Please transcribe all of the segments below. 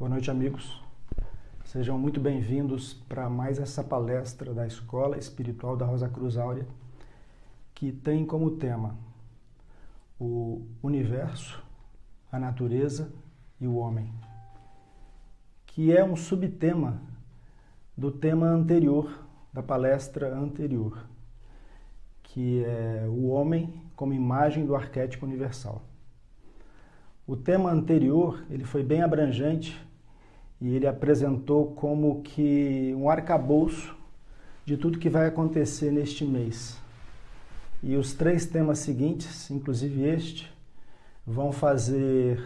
Boa noite, amigos. Sejam muito bem-vindos para mais essa palestra da Escola Espiritual da Rosa Cruz Áurea, que tem como tema o universo, a natureza e o homem, que é um subtema do tema anterior, da palestra anterior, que é o homem como imagem do arquétipo universal. O tema anterior, ele foi bem abrangente e ele apresentou como que um arcabouço de tudo que vai acontecer neste mês. E os três temas seguintes, inclusive este, vão fazer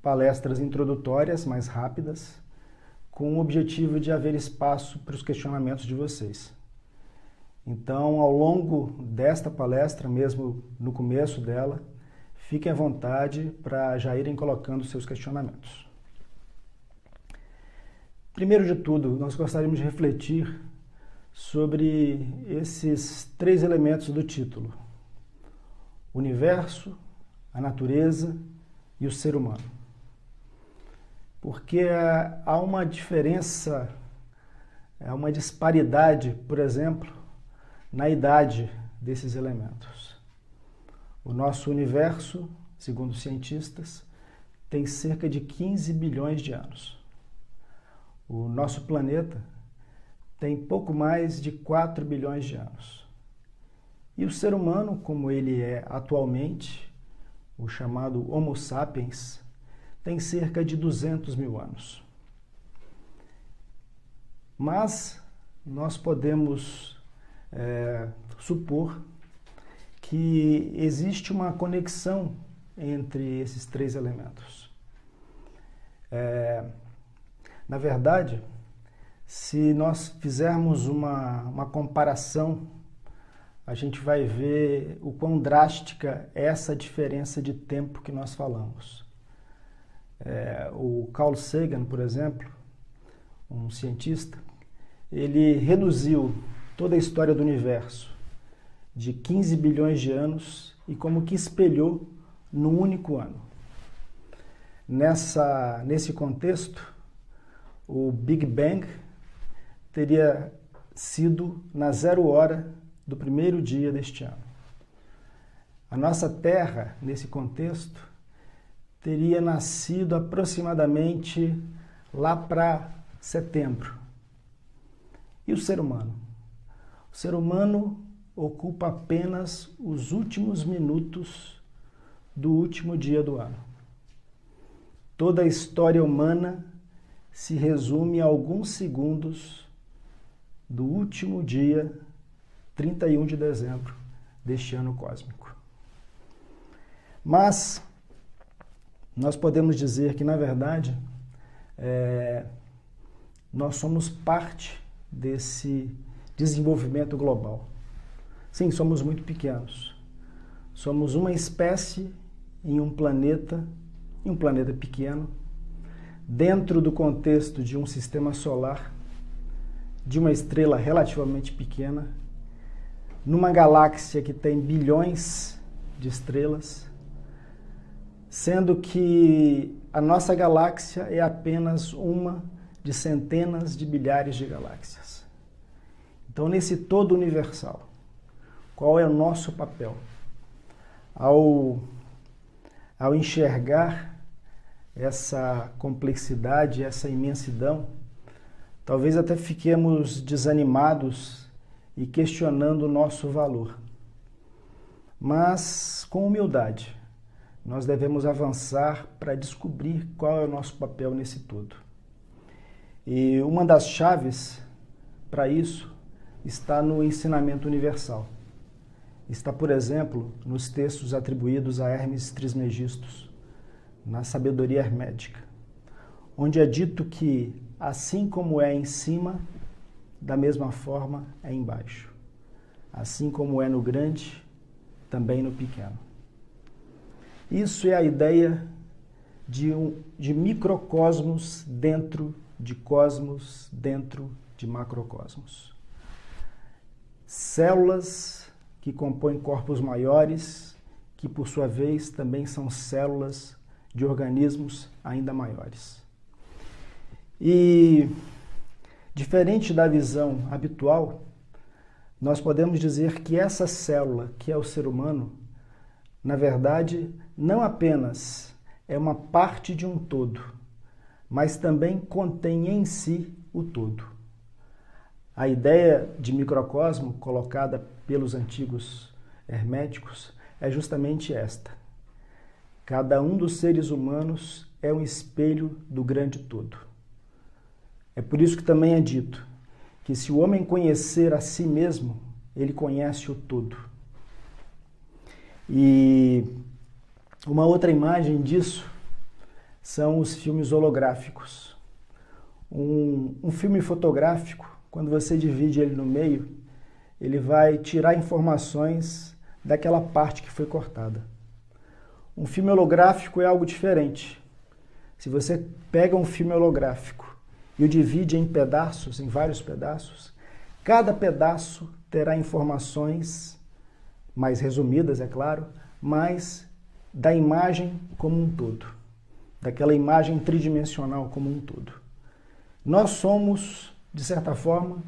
palestras introdutórias mais rápidas, com o objetivo de haver espaço para os questionamentos de vocês. Então, ao longo desta palestra, mesmo no começo dela, fiquem à vontade para já irem colocando seus questionamentos. Primeiro de tudo, nós gostaríamos de refletir sobre esses três elementos do título: o universo, a natureza e o ser humano. Porque há uma diferença, há uma disparidade, por exemplo, na idade desses elementos. O nosso universo, segundo cientistas, tem cerca de 15 bilhões de anos. O nosso planeta tem pouco mais de 4 bilhões de anos. E o ser humano, como ele é atualmente, o chamado Homo sapiens, tem cerca de 200 mil anos. Mas nós podemos é, supor que existe uma conexão entre esses três elementos. É, na verdade, se nós fizermos uma, uma comparação, a gente vai ver o quão drástica é essa diferença de tempo que nós falamos. É, o Carl Sagan, por exemplo, um cientista, ele reduziu toda a história do universo de 15 bilhões de anos e como que espelhou num único ano. Nessa, nesse contexto, o Big Bang teria sido na zero hora do primeiro dia deste ano. A nossa Terra, nesse contexto, teria nascido aproximadamente lá para setembro. E o ser humano? O ser humano ocupa apenas os últimos minutos do último dia do ano. Toda a história humana se resume a alguns segundos do último dia 31 de dezembro deste ano cósmico. Mas nós podemos dizer que, na verdade, é, nós somos parte desse desenvolvimento global. Sim, somos muito pequenos. Somos uma espécie em um planeta, em um planeta pequeno, dentro do contexto de um sistema solar, de uma estrela relativamente pequena, numa galáxia que tem bilhões de estrelas, sendo que a nossa galáxia é apenas uma de centenas de bilhares de galáxias. Então, nesse todo universal, qual é o nosso papel? Ao, ao enxergar essa complexidade, essa imensidão, talvez até fiquemos desanimados e questionando o nosso valor. Mas com humildade, nós devemos avançar para descobrir qual é o nosso papel nesse todo. E uma das chaves para isso está no ensinamento universal. Está, por exemplo, nos textos atribuídos a Hermes Trismegistus na sabedoria hermética, onde é dito que assim como é em cima, da mesma forma é embaixo. Assim como é no grande, também no pequeno. Isso é a ideia de, um, de microcosmos dentro de cosmos, dentro de macrocosmos. Células que compõem corpos maiores, que por sua vez também são células de organismos ainda maiores. E diferente da visão habitual, nós podemos dizer que essa célula, que é o ser humano, na verdade, não apenas é uma parte de um todo, mas também contém em si o todo. A ideia de microcosmo colocada pelos antigos herméticos é justamente esta. Cada um dos seres humanos é um espelho do grande todo. É por isso que também é dito que se o homem conhecer a si mesmo, ele conhece o todo. E uma outra imagem disso são os filmes holográficos. Um, um filme fotográfico, quando você divide ele no meio, ele vai tirar informações daquela parte que foi cortada. Um filme holográfico é algo diferente. Se você pega um filme holográfico e o divide em pedaços, em vários pedaços, cada pedaço terá informações mais resumidas, é claro, mas da imagem como um todo, daquela imagem tridimensional como um todo. Nós somos, de certa forma,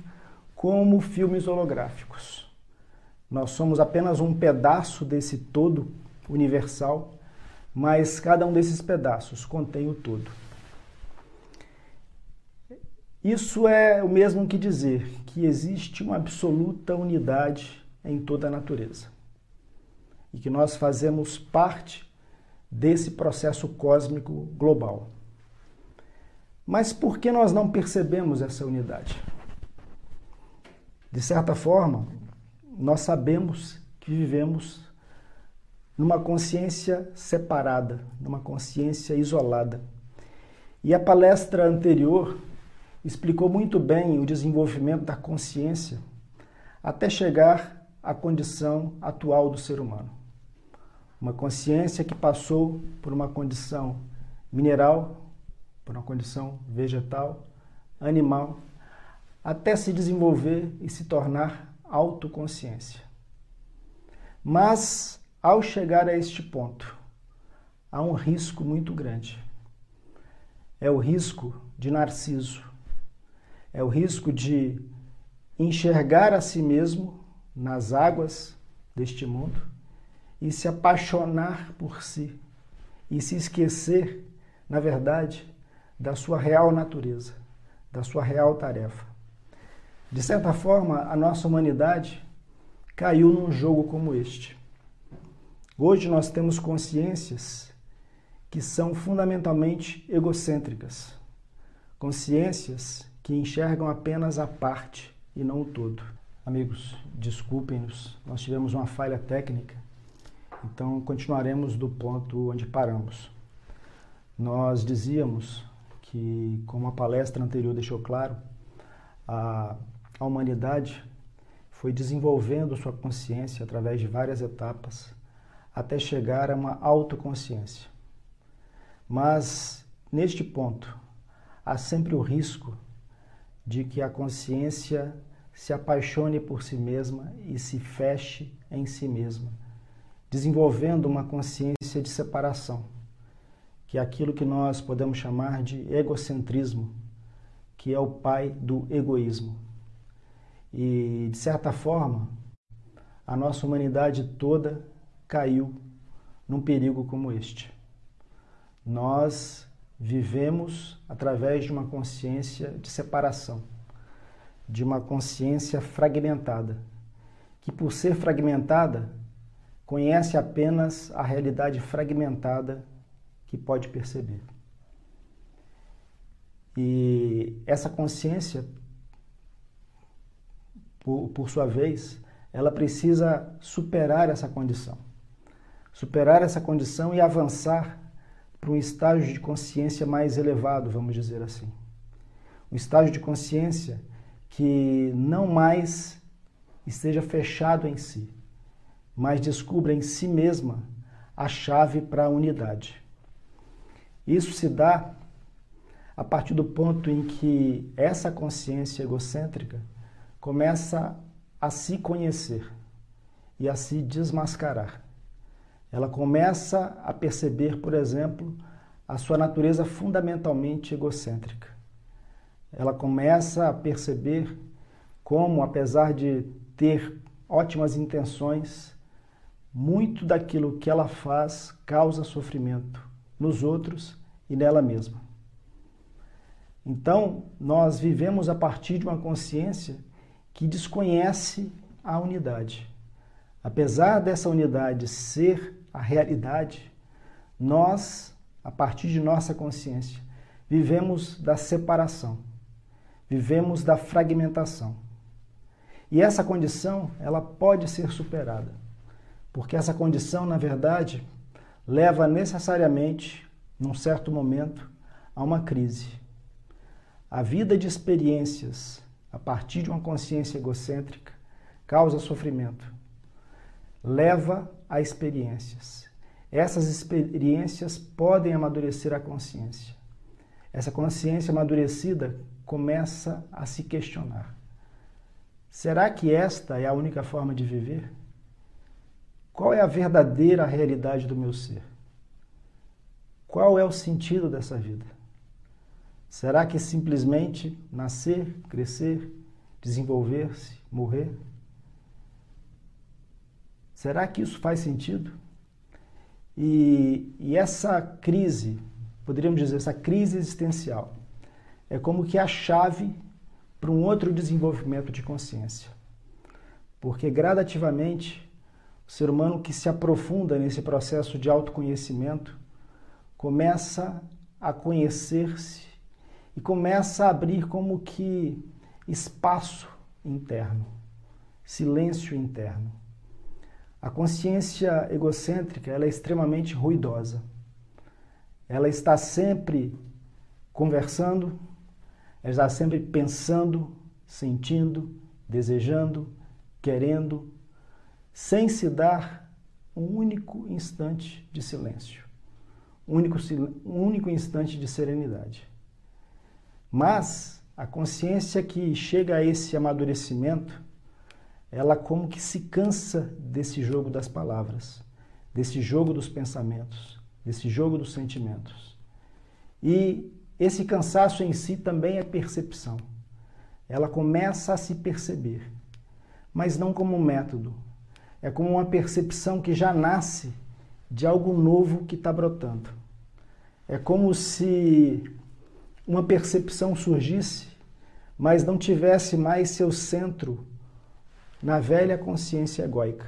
como filmes holográficos. Nós somos apenas um pedaço desse todo universal, mas cada um desses pedaços contém o todo. Isso é o mesmo que dizer que existe uma absoluta unidade em toda a natureza e que nós fazemos parte desse processo cósmico global. Mas por que nós não percebemos essa unidade? De certa forma, nós sabemos que vivemos numa consciência separada, numa consciência isolada. E a palestra anterior explicou muito bem o desenvolvimento da consciência até chegar à condição atual do ser humano. Uma consciência que passou por uma condição mineral, por uma condição vegetal, animal, até se desenvolver e se tornar autoconsciência. Mas, ao chegar a este ponto, há um risco muito grande. É o risco de Narciso, é o risco de enxergar a si mesmo nas águas deste mundo e se apaixonar por si e se esquecer, na verdade, da sua real natureza, da sua real tarefa. De certa forma, a nossa humanidade caiu num jogo como este. Hoje nós temos consciências que são fundamentalmente egocêntricas, consciências que enxergam apenas a parte e não o todo. Amigos, desculpem-nos, nós tivemos uma falha técnica, então continuaremos do ponto onde paramos. Nós dizíamos que, como a palestra anterior deixou claro, a, a humanidade foi desenvolvendo sua consciência através de várias etapas até chegar a uma autoconsciência. Mas, neste ponto, há sempre o risco de que a consciência se apaixone por si mesma e se feche em si mesma, desenvolvendo uma consciência de separação, que é aquilo que nós podemos chamar de egocentrismo, que é o pai do egoísmo. E, de certa forma, a nossa humanidade toda caiu num perigo como este. Nós vivemos através de uma consciência de separação, de uma consciência fragmentada, que por ser fragmentada, conhece apenas a realidade fragmentada que pode perceber. E essa consciência, por, por sua vez, ela precisa superar essa condição. Superar essa condição e avançar para um estágio de consciência mais elevado, vamos dizer assim. Um estágio de consciência que não mais esteja fechado em si, mas descubra em si mesma a chave para a unidade. Isso se dá a partir do ponto em que essa consciência egocêntrica começa a se conhecer e a se desmascarar. Ela começa a perceber, por exemplo, a sua natureza fundamentalmente egocêntrica, ela começa a perceber como, apesar de ter ótimas intenções, muito daquilo que ela faz causa sofrimento nos outros e nela mesma. Então, nós vivemos a partir de uma consciência que desconhece a unidade. Apesar dessa unidade ser a realidade, nós, a partir de nossa consciência, vivemos da separação, vivemos da fragmentação. E essa condição, ela pode ser superada, porque essa condição, na verdade, leva necessariamente, num certo momento, a uma crise. A vida de experiências a partir de uma consciência egocêntrica causa sofrimento, leva a experiências. Essas experiências podem amadurecer a consciência. Essa consciência amadurecida começa a se questionar. Será que esta é a única forma de viver? Qual é a verdadeira realidade do meu ser? Qual é o sentido dessa vida? Será que simplesmente nascer, crescer, desenvolver-se, morrer? Será que isso faz sentido? E, e, essa crise, poderíamos dizer, essa crise existencial, é como que a chave para um outro desenvolvimento de consciência. Porque gradativamente, o ser humano que se aprofunda nesse processo de autoconhecimento começa a conhecer-se e começa a abrir como que espaço interno, silêncio interno. A consciência egocêntrica ela é extremamente ruidosa. Ela está sempre conversando, ela está sempre pensando, sentindo, desejando, querendo, sem se dar um único instante de silêncio, um único, um único instante de serenidade. Mas a consciência que chega a esse amadurecimento, ela como que se cansa desse jogo das palavras, desse jogo dos pensamentos, desse jogo dos sentimentos. E esse cansaço em si também é percepção. Ela começa a se perceber, mas não como um método. É como uma percepção que já nasce de algo novo que está brotando. É como se uma percepção surgisse, mas não tivesse mais seu centro na velha consciência egóica.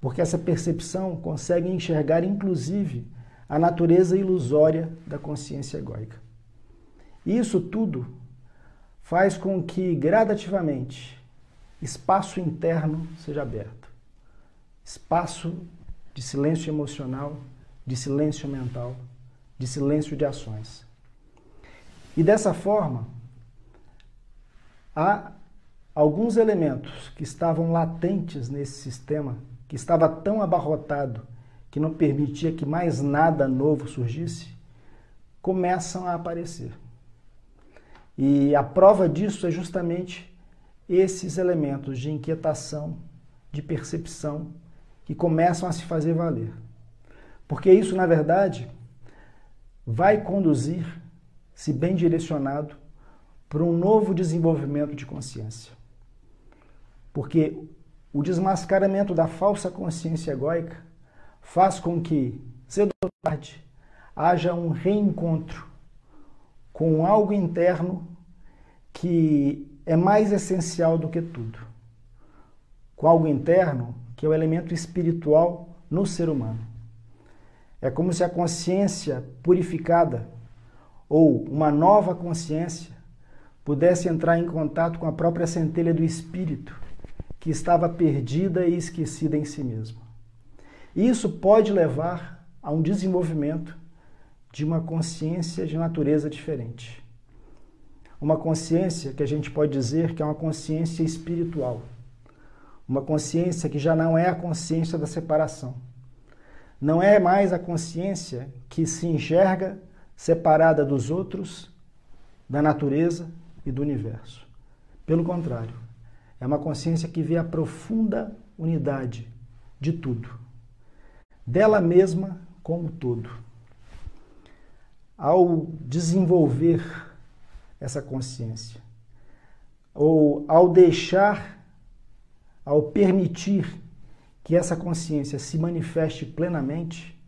Porque essa percepção consegue enxergar, inclusive, a natureza ilusória da consciência egóica. Isso tudo faz com que, gradativamente, espaço interno seja aberto. Espaço de silêncio emocional, de silêncio mental, de silêncio de ações. E dessa forma, há alguns elementos que estavam latentes nesse sistema, que estava tão abarrotado que não permitia que mais nada novo surgisse, começam a aparecer. E a prova disso é justamente esses elementos de inquietação, de percepção, que começam a se fazer valer. Porque isso, na verdade, vai conduzir se bem direcionado, para um novo desenvolvimento de consciência. Porque o desmascaramento da falsa consciência egóica faz com que, cedo ou tarde, haja um reencontro com algo interno que é mais essencial do que tudo. Com algo interno que é o elemento espiritual no ser humano. É como se a consciência purificada ou uma nova consciência pudesse entrar em contato com a própria centelha do espírito, que estava perdida e esquecida em si mesma. Isso pode levar a um desenvolvimento de uma consciência de natureza diferente. Uma consciência que a gente pode dizer que é uma consciência espiritual. Uma consciência que já não é a consciência da separação. Não é mais a consciência que se enxerga separada dos outros, da natureza e do universo. Pelo contrário, é uma consciência que vê a profunda unidade de tudo, dela mesma como todo. Ao desenvolver essa consciência, ou ao deixar, ao permitir que essa consciência se manifeste plenamente,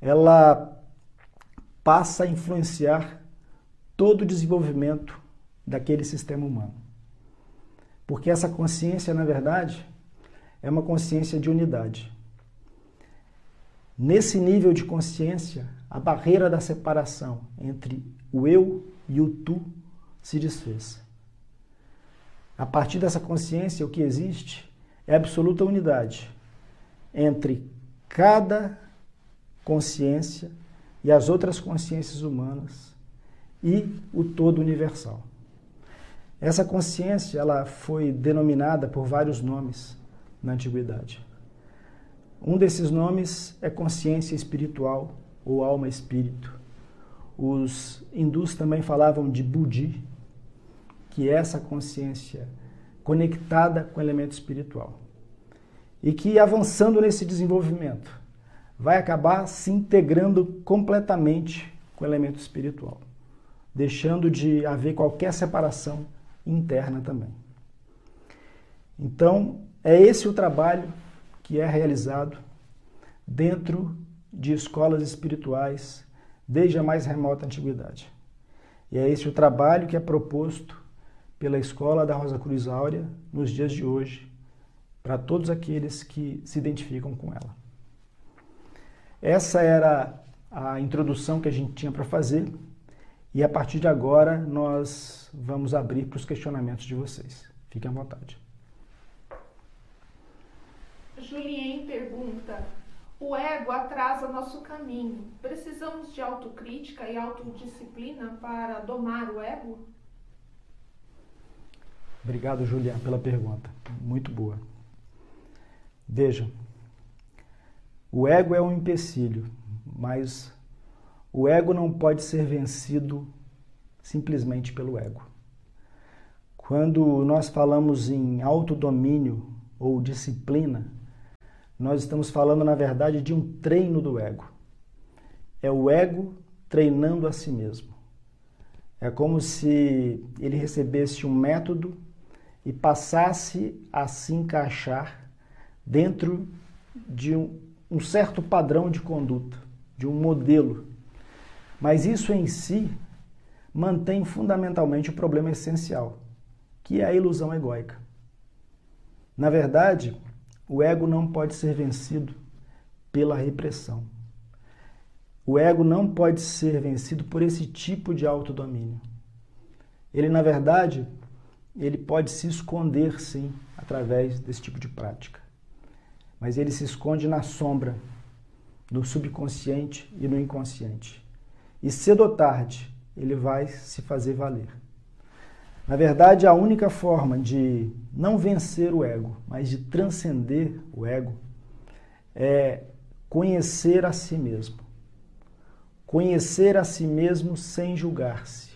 ela passa a influenciar todo o desenvolvimento daquele sistema humano. Porque essa consciência, na verdade, é uma consciência de unidade. Nesse nível de consciência, a barreira da separação entre o eu e o tu se desfez. A partir dessa consciência, o que existe é absoluta unidade entre cada consciência e as outras consciências humanas e o todo universal. Essa consciência ela foi denominada por vários nomes na antiguidade. Um desses nomes é consciência espiritual ou alma espírito. Os hindus também falavam de Budi, que é essa consciência conectada com o elemento espiritual. E que avançando nesse desenvolvimento, vai acabar se integrando completamente com o elemento espiritual, deixando de haver qualquer separação interna também. Então, é esse o trabalho que é realizado dentro de escolas espirituais desde a mais remota antiguidade. E é esse o trabalho que é proposto pela Escola da Rosa Cruz Áurea nos dias de hoje, para todos aqueles que se identificam com ela. Essa era a introdução que a gente tinha para fazer e a partir de agora nós vamos abrir para os questionamentos de vocês. Fiquem à vontade. Julien pergunta: O ego atrasa nosso caminho. Precisamos de autocrítica e autodisciplina para domar o ego? Obrigado, Julian, pela pergunta. Muito boa. Veja, o ego é um empecilho, mas o ego não pode ser vencido simplesmente pelo ego. Quando nós falamos em autodomínio ou disciplina, nós estamos falando, na verdade, de um treino do ego. É o ego treinando a si mesmo. É como se ele recebesse um método e passasse a se encaixar dentro de um, um certo padrão de conduta, de um modelo. Mas isso em si mantém fundamentalmente o problema essencial, que é a ilusão egóica. Na verdade, o ego não pode ser vencido pela repressão. O ego não pode ser vencido por esse tipo de autodomínio. Ele, na verdade, ele pode se esconder, sim, através desse tipo de prática. Mas ele se esconde na sombra, no subconsciente e no inconsciente. E cedo ou tarde, ele vai se fazer valer. Na verdade, a única forma de não vencer o ego, mas de transcender o ego, é conhecer a si mesmo. Conhecer a si mesmo sem julgar-se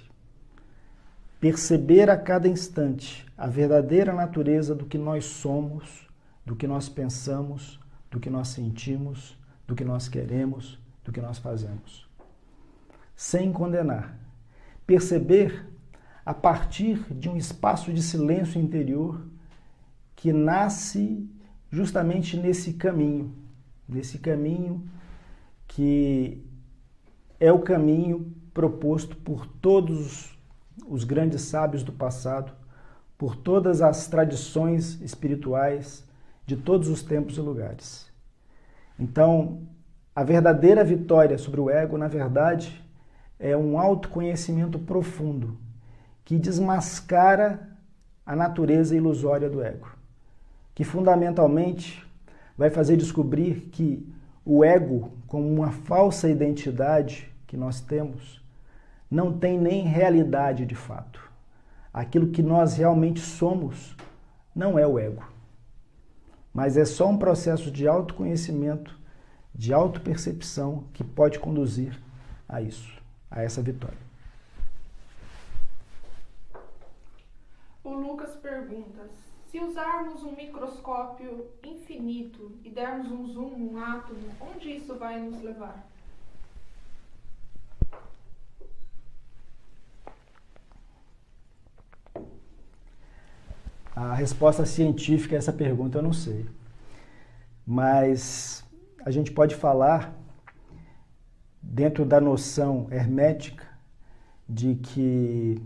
perceber a cada instante a verdadeira natureza do que nós somos, do que nós pensamos, do que nós sentimos, do que nós queremos, do que nós fazemos. Sem condenar. Perceber a partir de um espaço de silêncio interior que nasce justamente nesse caminho, nesse caminho que é o caminho proposto por todos os grandes sábios do passado, por todas as tradições espirituais de todos os tempos e lugares. Então, a verdadeira vitória sobre o ego, na verdade, é um autoconhecimento profundo que desmascara a natureza ilusória do ego, que fundamentalmente vai fazer descobrir que o ego, como uma falsa identidade que nós temos, não tem nem realidade de fato. Aquilo que nós realmente somos não é o ego, mas é só um processo de autoconhecimento, de autopercepção que pode conduzir a isso, a essa vitória. O Lucas pergunta: se usarmos um microscópio infinito e dermos um zoom num átomo, onde isso vai nos levar? A resposta científica a essa pergunta eu não sei. Mas a gente pode falar dentro da noção hermética, de que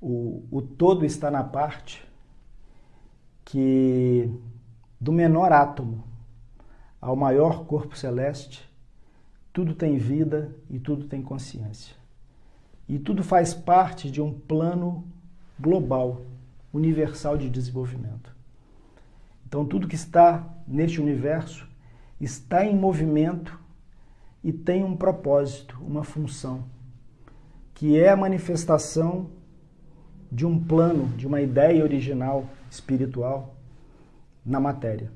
o, o todo está na parte que do menor átomo ao maior corpo celeste, tudo tem vida e tudo tem consciência. E tudo faz parte de um plano global, universal de desenvolvimento. Então, tudo que está neste universo está em movimento e tem um propósito, uma função, que é a manifestação de um plano, de uma ideia original espiritual na matéria.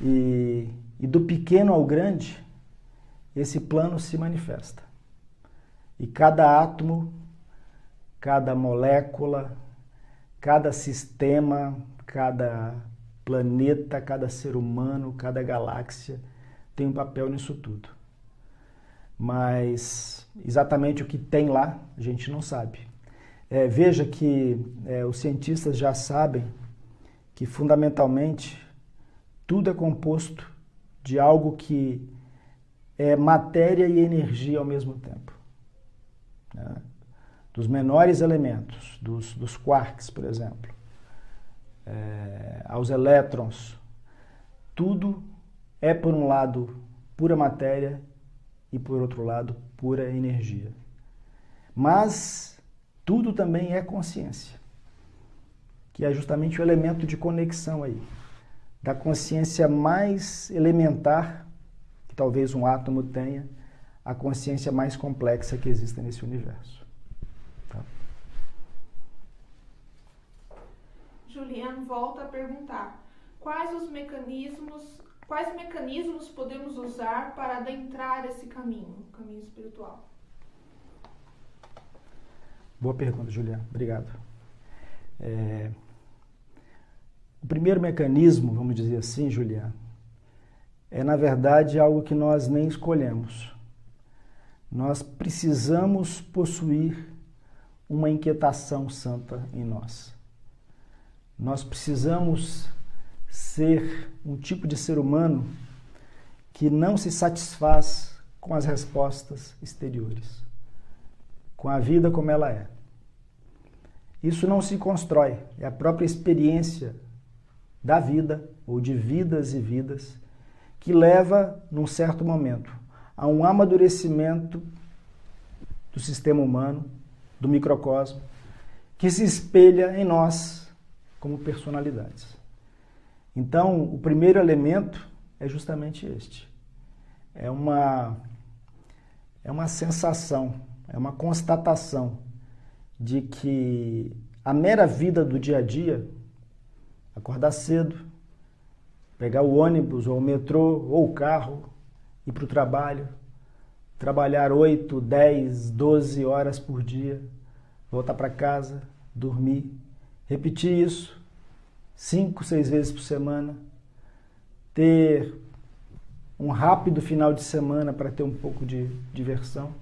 E, e do pequeno ao grande, esse plano se manifesta. E cada átomo, cada molécula, cada sistema, cada planeta, cada ser humano, cada galáxia tem um papel nisso tudo. Mas exatamente o que tem lá, a gente não sabe. É, veja que é, os cientistas já sabem que fundamentalmente tudo é composto de algo que é matéria e energia ao mesmo tempo. Né? Dos menores elementos, dos, dos quarks, por exemplo, é, aos elétrons, tudo é, por um lado, pura matéria e, por outro lado, pura energia. Mas tudo também é consciência, que é justamente o elemento de conexão aí, da consciência mais elementar que talvez um átomo tenha, a consciência mais complexa que existe nesse universo. Tá? Juliane volta a perguntar: quais os mecanismos, quais mecanismos podemos usar para adentrar esse caminho, o caminho espiritual? Boa pergunta, Juliana. Obrigado. É... O primeiro mecanismo, vamos dizer assim, Juliana, é na verdade algo que nós nem escolhemos. Nós precisamos possuir uma inquietação santa em nós. Nós precisamos ser um tipo de ser humano que não se satisfaz com as respostas exteriores com a vida como ela é. Isso não se constrói, é a própria experiência da vida, ou de vidas e vidas, que leva, num certo momento, a um amadurecimento do sistema humano, do microcosmo, que se espelha em nós como personalidades. Então, o primeiro elemento é justamente este. É uma, é uma sensação é uma constatação de que a mera vida do dia a dia, acordar cedo, pegar o ônibus ou o metrô ou o carro, ir para o trabalho, trabalhar 8, 10, 12 horas por dia, voltar para casa, dormir, repetir isso cinco, seis vezes por semana, ter um rápido final de semana para ter um pouco de diversão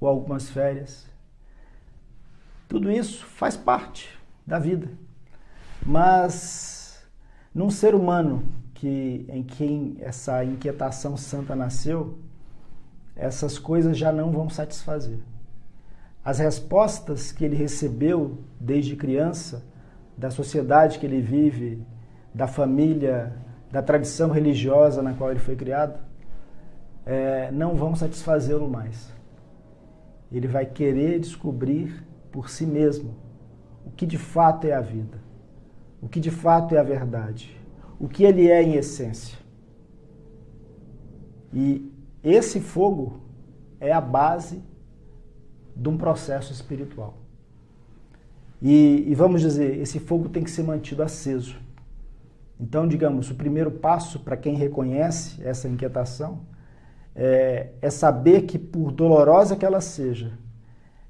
ou algumas férias. Tudo isso faz parte da vida. Mas num ser humano que em quem essa inquietação santa nasceu, essas coisas já não vão satisfazer. As respostas que ele recebeu desde criança, da sociedade que ele vive, da família, da tradição religiosa na qual ele foi criado, é, não vão satisfazê-lo mais ele vai querer descobrir por si mesmo o que de fato é a vida, o que de fato é a verdade, o que ele é em essência. E esse fogo é a base de um processo espiritual. E, e, vamos dizer, esse fogo tem que ser mantido aceso. Então, digamos, o primeiro passo para quem reconhece essa inquietação é, é saber que, por dolorosa que ela seja,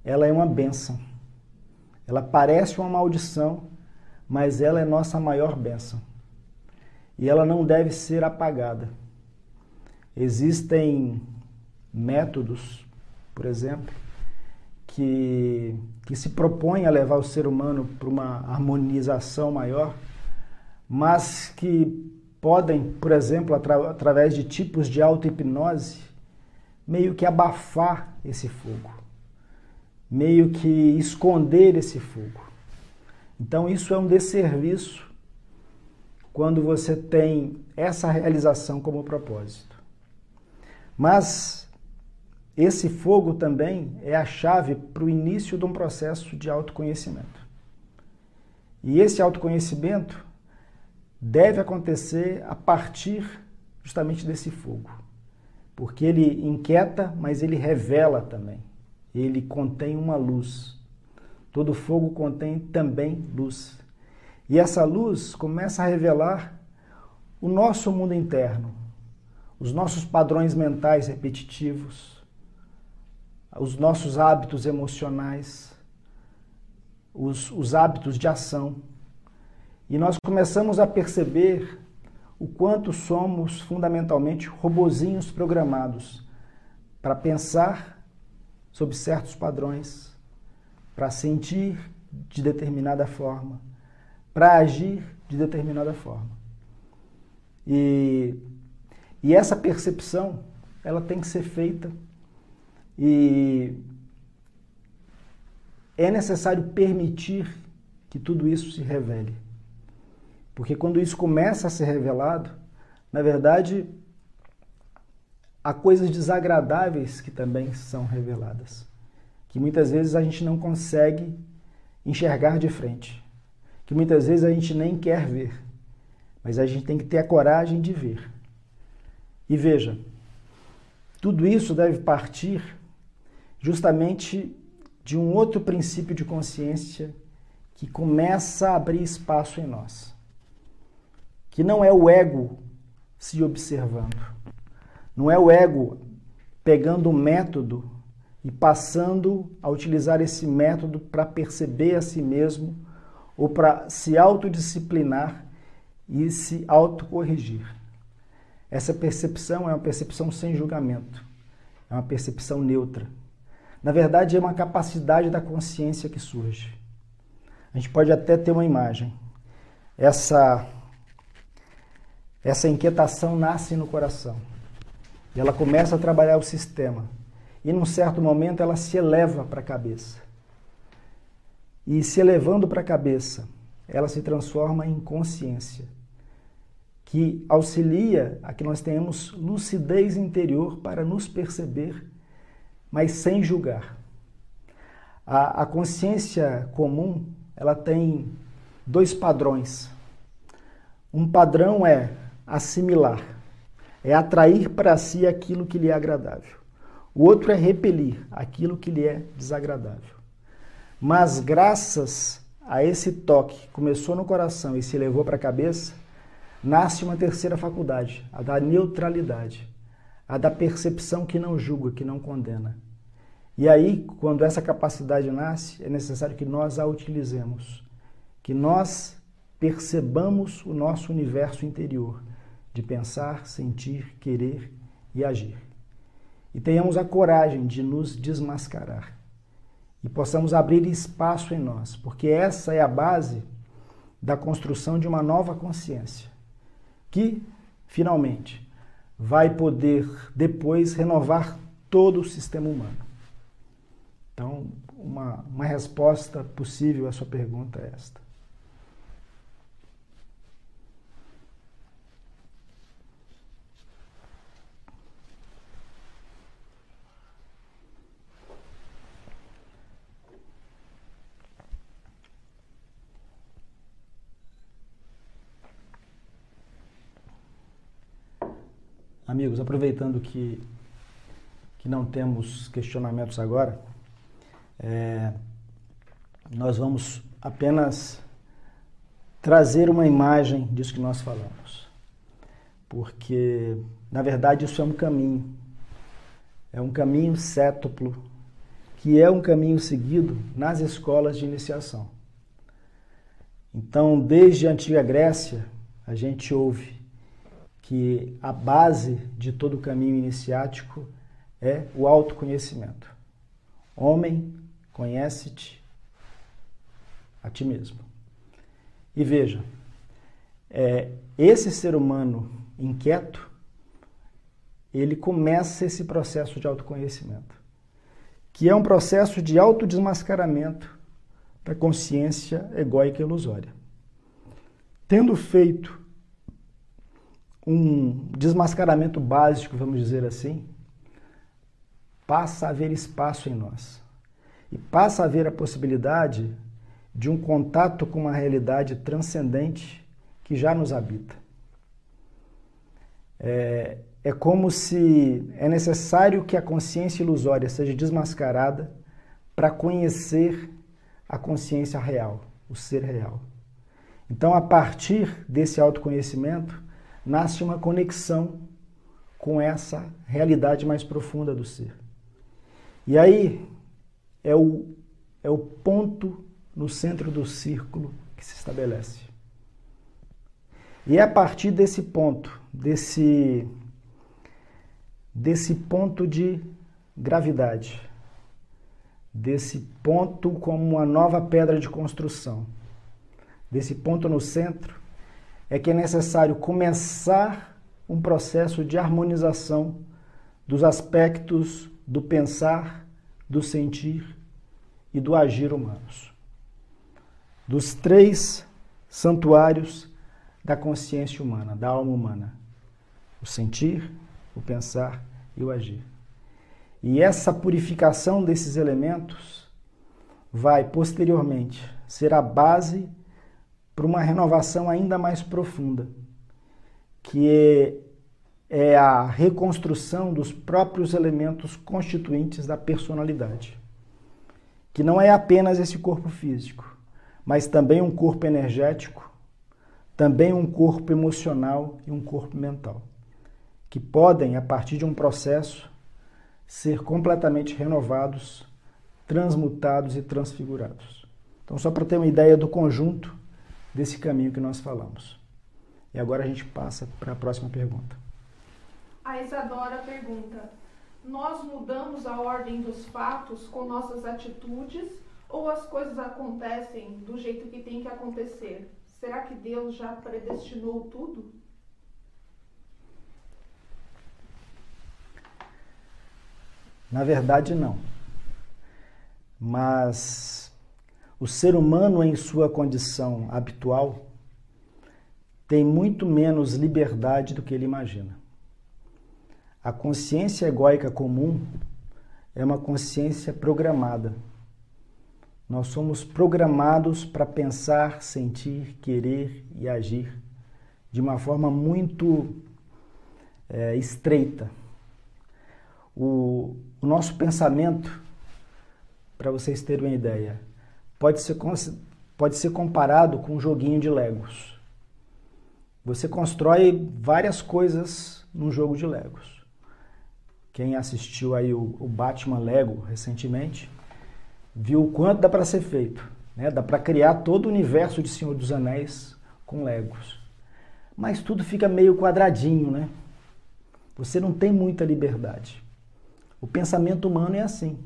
ela é uma bênção. Ela parece uma maldição, mas ela é nossa maior bênção. E ela não deve ser apagada. Existem métodos, por exemplo, que, que se propõe a levar o ser humano para uma harmonização maior, mas que podem, por exemplo, atra através de tipos de auto-hipnose, meio que abafar esse fogo, meio que esconder esse fogo. Então, isso é um desserviço quando você tem essa realização como propósito. Mas esse fogo também é a chave para o início de um processo de autoconhecimento. E esse autoconhecimento deve acontecer a partir justamente desse fogo. Porque ele inquieta, mas ele revela também. Ele contém uma luz. Todo fogo contém também luz. E essa luz começa a revelar o nosso mundo interno, os nossos padrões mentais repetitivos, os nossos hábitos emocionais, os, os hábitos de ação. E nós começamos a perceber o quanto somos fundamentalmente robozinhos programados para pensar sobre certos padrões, para sentir de determinada forma, para agir de determinada forma. E, e essa percepção, ela tem que ser feita e é necessário permitir que tudo isso se revele. Porque quando isso começa a ser revelado, na verdade, há coisas desagradáveis que também são reveladas, que muitas vezes a gente não consegue enxergar de frente, que muitas vezes a gente nem quer ver, mas a gente tem que ter a coragem de ver. E veja, tudo isso deve partir justamente de um outro princípio de consciência que começa a abrir espaço em nós que não é o ego se observando. Não é o ego pegando um método e passando a utilizar esse método para perceber a si mesmo ou para se autodisciplinar e se autocorrigir. Essa percepção é uma percepção sem julgamento, é uma percepção neutra. Na verdade, é uma capacidade da consciência que surge. A gente pode até ter uma imagem. Essa essa inquietação nasce no coração. E ela começa a trabalhar o sistema. E num certo momento ela se eleva para a cabeça. E se elevando para a cabeça, ela se transforma em consciência, que auxilia a que nós tenhamos lucidez interior para nos perceber, mas sem julgar. A, a consciência comum, ela tem dois padrões. Um padrão é assimilar, é atrair para si aquilo que lhe é agradável. O outro é repelir aquilo que lhe é desagradável. Mas graças a esse toque que começou no coração e se levou para a cabeça, nasce uma terceira faculdade, a da neutralidade, a da percepção que não julga, que não condena. E aí, quando essa capacidade nasce, é necessário que nós a utilizemos, que nós percebamos o nosso universo interior, de pensar, sentir, querer e agir. E tenhamos a coragem de nos desmascarar e possamos abrir espaço em nós, porque essa é a base da construção de uma nova consciência, que, finalmente, vai poder depois renovar todo o sistema humano. Então, uma, uma resposta possível à sua pergunta é esta. Amigos, aproveitando que, que não temos questionamentos agora, é, nós vamos apenas trazer uma imagem disso que nós falamos. Porque, na verdade, isso é um caminho. É um caminho cétuplo, que é um caminho seguido nas escolas de iniciação. Então, desde a antiga Grécia, a gente ouve que a base de todo o caminho iniciático é o autoconhecimento. Homem, Conhece-te a ti mesmo. E veja, é, esse ser humano inquieto, ele começa esse processo de autoconhecimento, que é um processo de autodesmascaramento da consciência egóica e ilusória. Tendo feito um desmascaramento básico, vamos dizer assim, passa a haver espaço em nós. E passa a haver a possibilidade de um contato com uma realidade transcendente que já nos habita. É, é como se é necessário que a consciência ilusória seja desmascarada para conhecer a consciência real, o ser real. Então, a partir desse autoconhecimento, nasce uma conexão com essa realidade mais profunda do ser. E aí é o, é o ponto no centro do círculo que se estabelece. E é a partir desse ponto, desse, desse ponto de gravidade, desse ponto como uma nova pedra de construção, desse ponto no centro, é que é necessário começar um processo de harmonização dos aspectos do pensar, do sentir e do agir humanos. Dos três santuários da consciência humana, da alma humana: o sentir, o pensar e o agir. E essa purificação desses elementos vai posteriormente ser a base para uma renovação ainda mais profunda, que é a reconstrução dos próprios elementos constituintes da personalidade, que não é apenas esse corpo físico, mas também um corpo energético, também um corpo emocional e um corpo mental, que podem, a partir de um processo, ser completamente renovados, transmutados e transfigurados. Então, só para ter uma ideia do conjunto desse caminho que nós falamos. E agora a gente passa para a próxima pergunta. A Isadora pergunta: Nós mudamos a ordem dos fatos com nossas atitudes ou as coisas acontecem do jeito que tem que acontecer? Será que Deus já predestinou tudo? Na verdade, não. Mas o ser humano, em sua condição habitual, tem muito menos liberdade do que ele imagina. A consciência egóica comum é uma consciência programada. Nós somos programados para pensar, sentir, querer e agir de uma forma muito é, estreita. O, o nosso pensamento, para vocês terem uma ideia, pode ser, pode ser comparado com um joguinho de Legos. Você constrói várias coisas num jogo de Legos. Quem assistiu aí o, o Batman Lego recentemente, viu o quanto dá para ser feito. Né? Dá para criar todo o universo de Senhor dos Anéis com Legos. Mas tudo fica meio quadradinho, né? Você não tem muita liberdade. O pensamento humano é assim.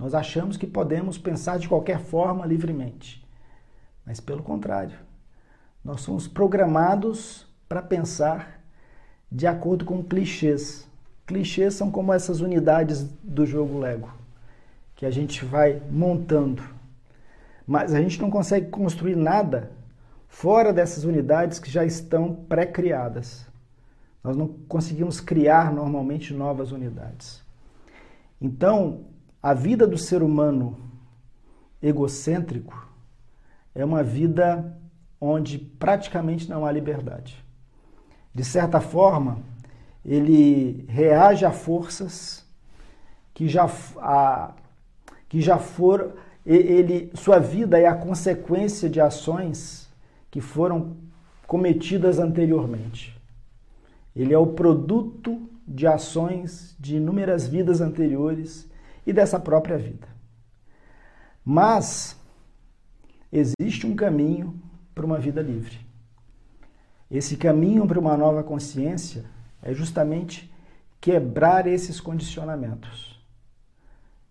Nós achamos que podemos pensar de qualquer forma livremente. Mas pelo contrário, nós somos programados para pensar de acordo com clichês. Clichês são como essas unidades do jogo Lego, que a gente vai montando. Mas a gente não consegue construir nada fora dessas unidades que já estão pré-criadas. Nós não conseguimos criar normalmente novas unidades. Então, a vida do ser humano egocêntrico é uma vida onde praticamente não há liberdade. De certa forma, ele reage a forças que já, a, que já foram. Ele, sua vida é a consequência de ações que foram cometidas anteriormente. Ele é o produto de ações de inúmeras vidas anteriores e dessa própria vida. Mas existe um caminho para uma vida livre. Esse caminho para uma nova consciência é justamente quebrar esses condicionamentos.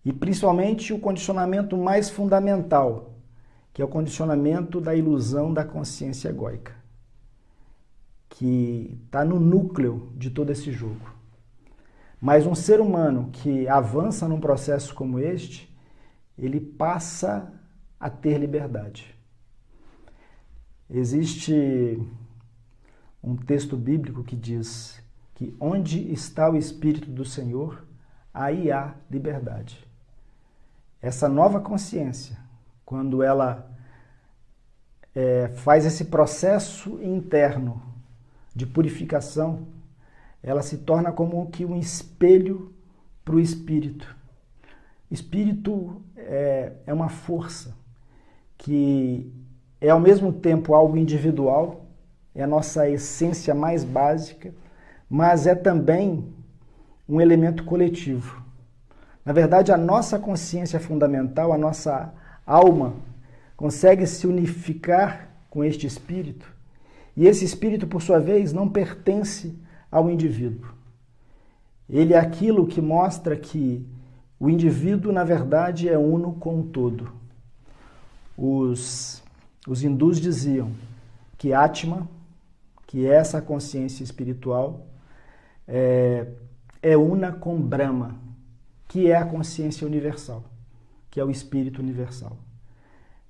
e principalmente o condicionamento mais fundamental, que é o condicionamento da ilusão da consciência egóica, que está no núcleo de todo esse jogo. Mas um ser humano que avança num processo como este, ele passa a ter liberdade. Existe um texto bíblico que diz que onde está o Espírito do Senhor, aí há liberdade. Essa nova consciência, quando ela é, faz esse processo interno de purificação, ela se torna como que um espelho para o espírito. Espírito é, é uma força que é ao mesmo tempo algo individual, é a nossa essência mais básica, mas é também um elemento coletivo. Na verdade, a nossa consciência fundamental, a nossa alma, consegue se unificar com este espírito, e esse espírito, por sua vez, não pertence ao indivíduo. Ele é aquilo que mostra que o indivíduo, na verdade, é uno com o todo. Os, os hindus diziam que Atma, que é essa consciência espiritual, é, é una com Brahma, que é a consciência universal, que é o espírito universal.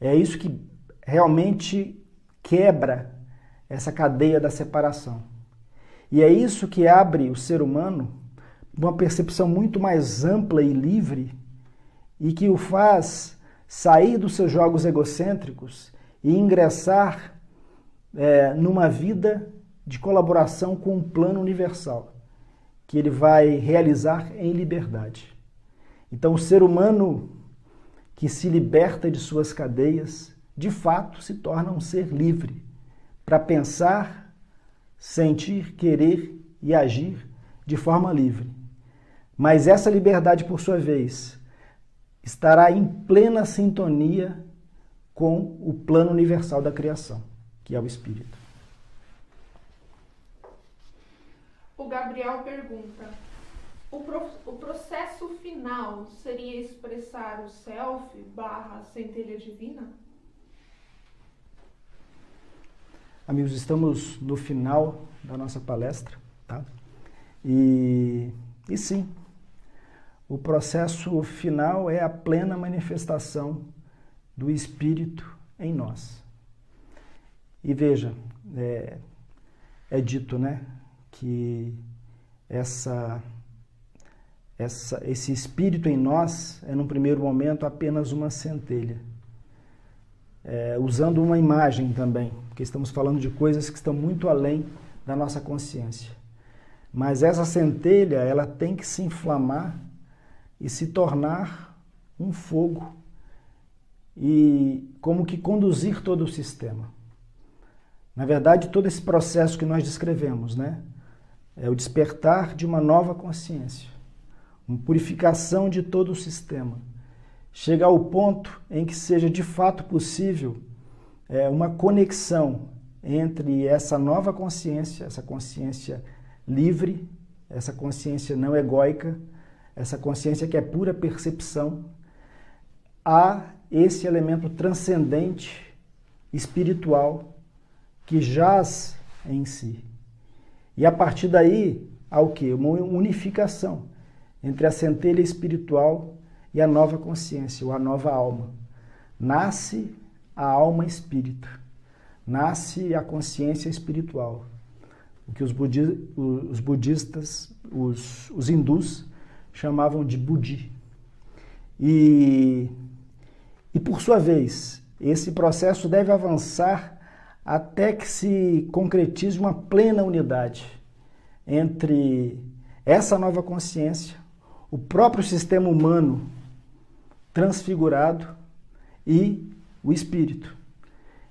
É isso que realmente quebra essa cadeia da separação. E é isso que abre o ser humano uma percepção muito mais ampla e livre e que o faz sair dos seus jogos egocêntricos e ingressar é, numa vida de colaboração com um plano universal que ele vai realizar em liberdade. Então, o ser humano que se liberta de suas cadeias, de fato se torna um ser livre para pensar, sentir, querer e agir de forma livre. Mas essa liberdade, por sua vez, estará em plena sintonia com o plano universal da criação, que é o Espírito. O Gabriel pergunta: o, pro, o processo final seria expressar o self barra centelha divina? Amigos, estamos no final da nossa palestra, tá? E, e sim, o processo final é a plena manifestação do Espírito em nós. E veja, é, é dito, né? que essa, essa, esse espírito em nós é, num primeiro momento, apenas uma centelha. É, usando uma imagem também, porque estamos falando de coisas que estão muito além da nossa consciência. Mas essa centelha, ela tem que se inflamar e se tornar um fogo e como que conduzir todo o sistema. Na verdade, todo esse processo que nós descrevemos, né? é o despertar de uma nova consciência, uma purificação de todo o sistema. Chega ao ponto em que seja de fato possível é, uma conexão entre essa nova consciência, essa consciência livre, essa consciência não egóica, essa consciência que é pura percepção, a esse elemento transcendente, espiritual, que jaz em si. E a partir daí, há o quê? Uma unificação entre a centelha espiritual e a nova consciência, ou a nova alma. Nasce a alma espírita, nasce a consciência espiritual. O que os, budi os budistas, os, os hindus, chamavam de Budi. E, e, por sua vez, esse processo deve avançar até que se concretize uma plena unidade entre essa nova consciência, o próprio sistema humano transfigurado e o espírito.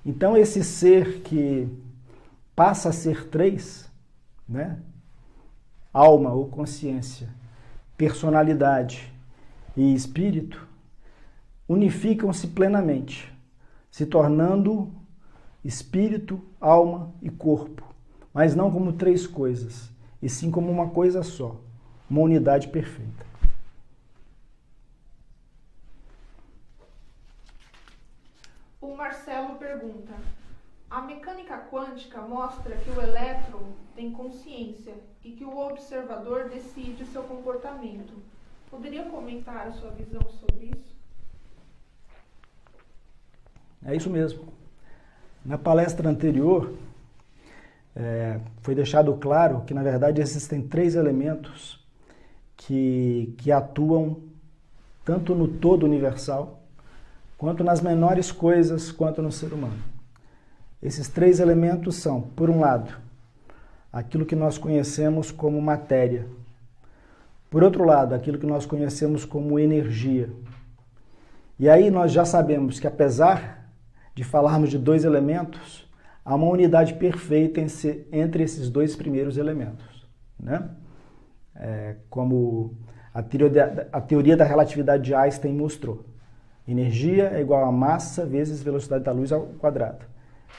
Então, esse ser que passa a ser três, né? alma ou consciência, personalidade e espírito, unificam-se plenamente, se tornando espírito, alma e corpo, mas não como três coisas, e sim como uma coisa só, uma unidade perfeita. O Marcelo pergunta: a mecânica quântica mostra que o elétron tem consciência e que o observador decide seu comportamento. Poderia comentar a sua visão sobre isso? É isso mesmo. Na palestra anterior, é, foi deixado claro que, na verdade, existem três elementos que, que atuam tanto no todo universal, quanto nas menores coisas, quanto no ser humano. Esses três elementos são, por um lado, aquilo que nós conhecemos como matéria. Por outro lado, aquilo que nós conhecemos como energia. E aí nós já sabemos que apesar de falarmos de dois elementos, há uma unidade perfeita entre esses dois primeiros elementos. Né? É, como a teoria, da, a teoria da relatividade de Einstein mostrou. Energia é igual a massa vezes velocidade da luz ao quadrado.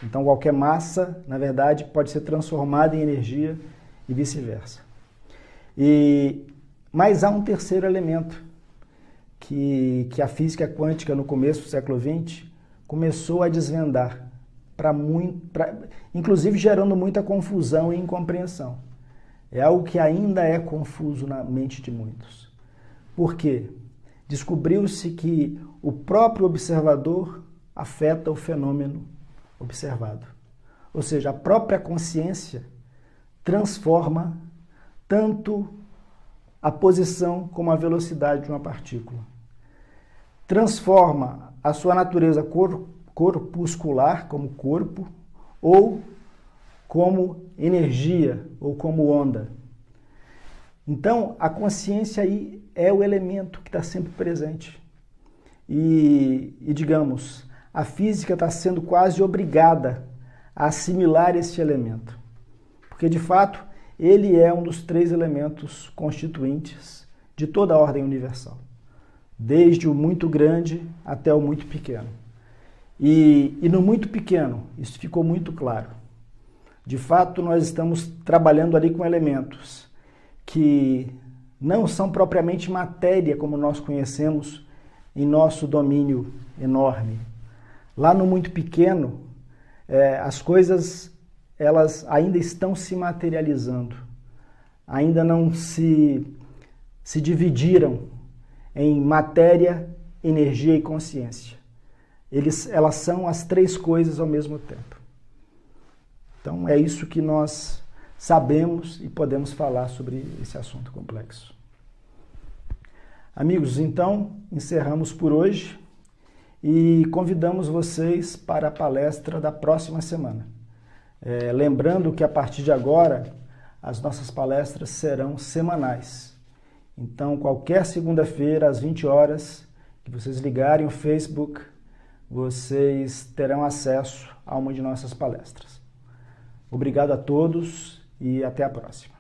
Então, qualquer massa, na verdade, pode ser transformada em energia e vice-versa. E, mas há um terceiro elemento que, que a física quântica, no começo do século XX, começou a desvendar, para muito, pra, inclusive gerando muita confusão e incompreensão. É algo que ainda é confuso na mente de muitos. Por quê? Descobriu-se que o próprio observador afeta o fenômeno observado. Ou seja, a própria consciência transforma tanto a posição como a velocidade de uma partícula. Transforma a sua natureza cor, corpuscular, como corpo, ou como energia, ou como onda. Então, a consciência aí é o elemento que está sempre presente. E, e, digamos, a física está sendo quase obrigada a assimilar esse elemento. Porque, de fato, ele é um dos três elementos constituintes de toda a ordem universal desde o muito grande até o muito pequeno. E, e no muito pequeno, isso ficou muito claro. De fato, nós estamos trabalhando ali com elementos que não são propriamente matéria como nós conhecemos em nosso domínio enorme. Lá no muito pequeno, é, as coisas elas ainda estão se materializando, ainda não se, se dividiram em matéria, energia e consciência. Eles, elas são as três coisas ao mesmo tempo. Então é isso que nós sabemos e podemos falar sobre esse assunto complexo. Amigos, então encerramos por hoje e convidamos vocês para a palestra da próxima semana. É, lembrando que a partir de agora as nossas palestras serão semanais. Então, qualquer segunda-feira, às 20 horas, que vocês ligarem o Facebook, vocês terão acesso a uma de nossas palestras. Obrigado a todos e até a próxima.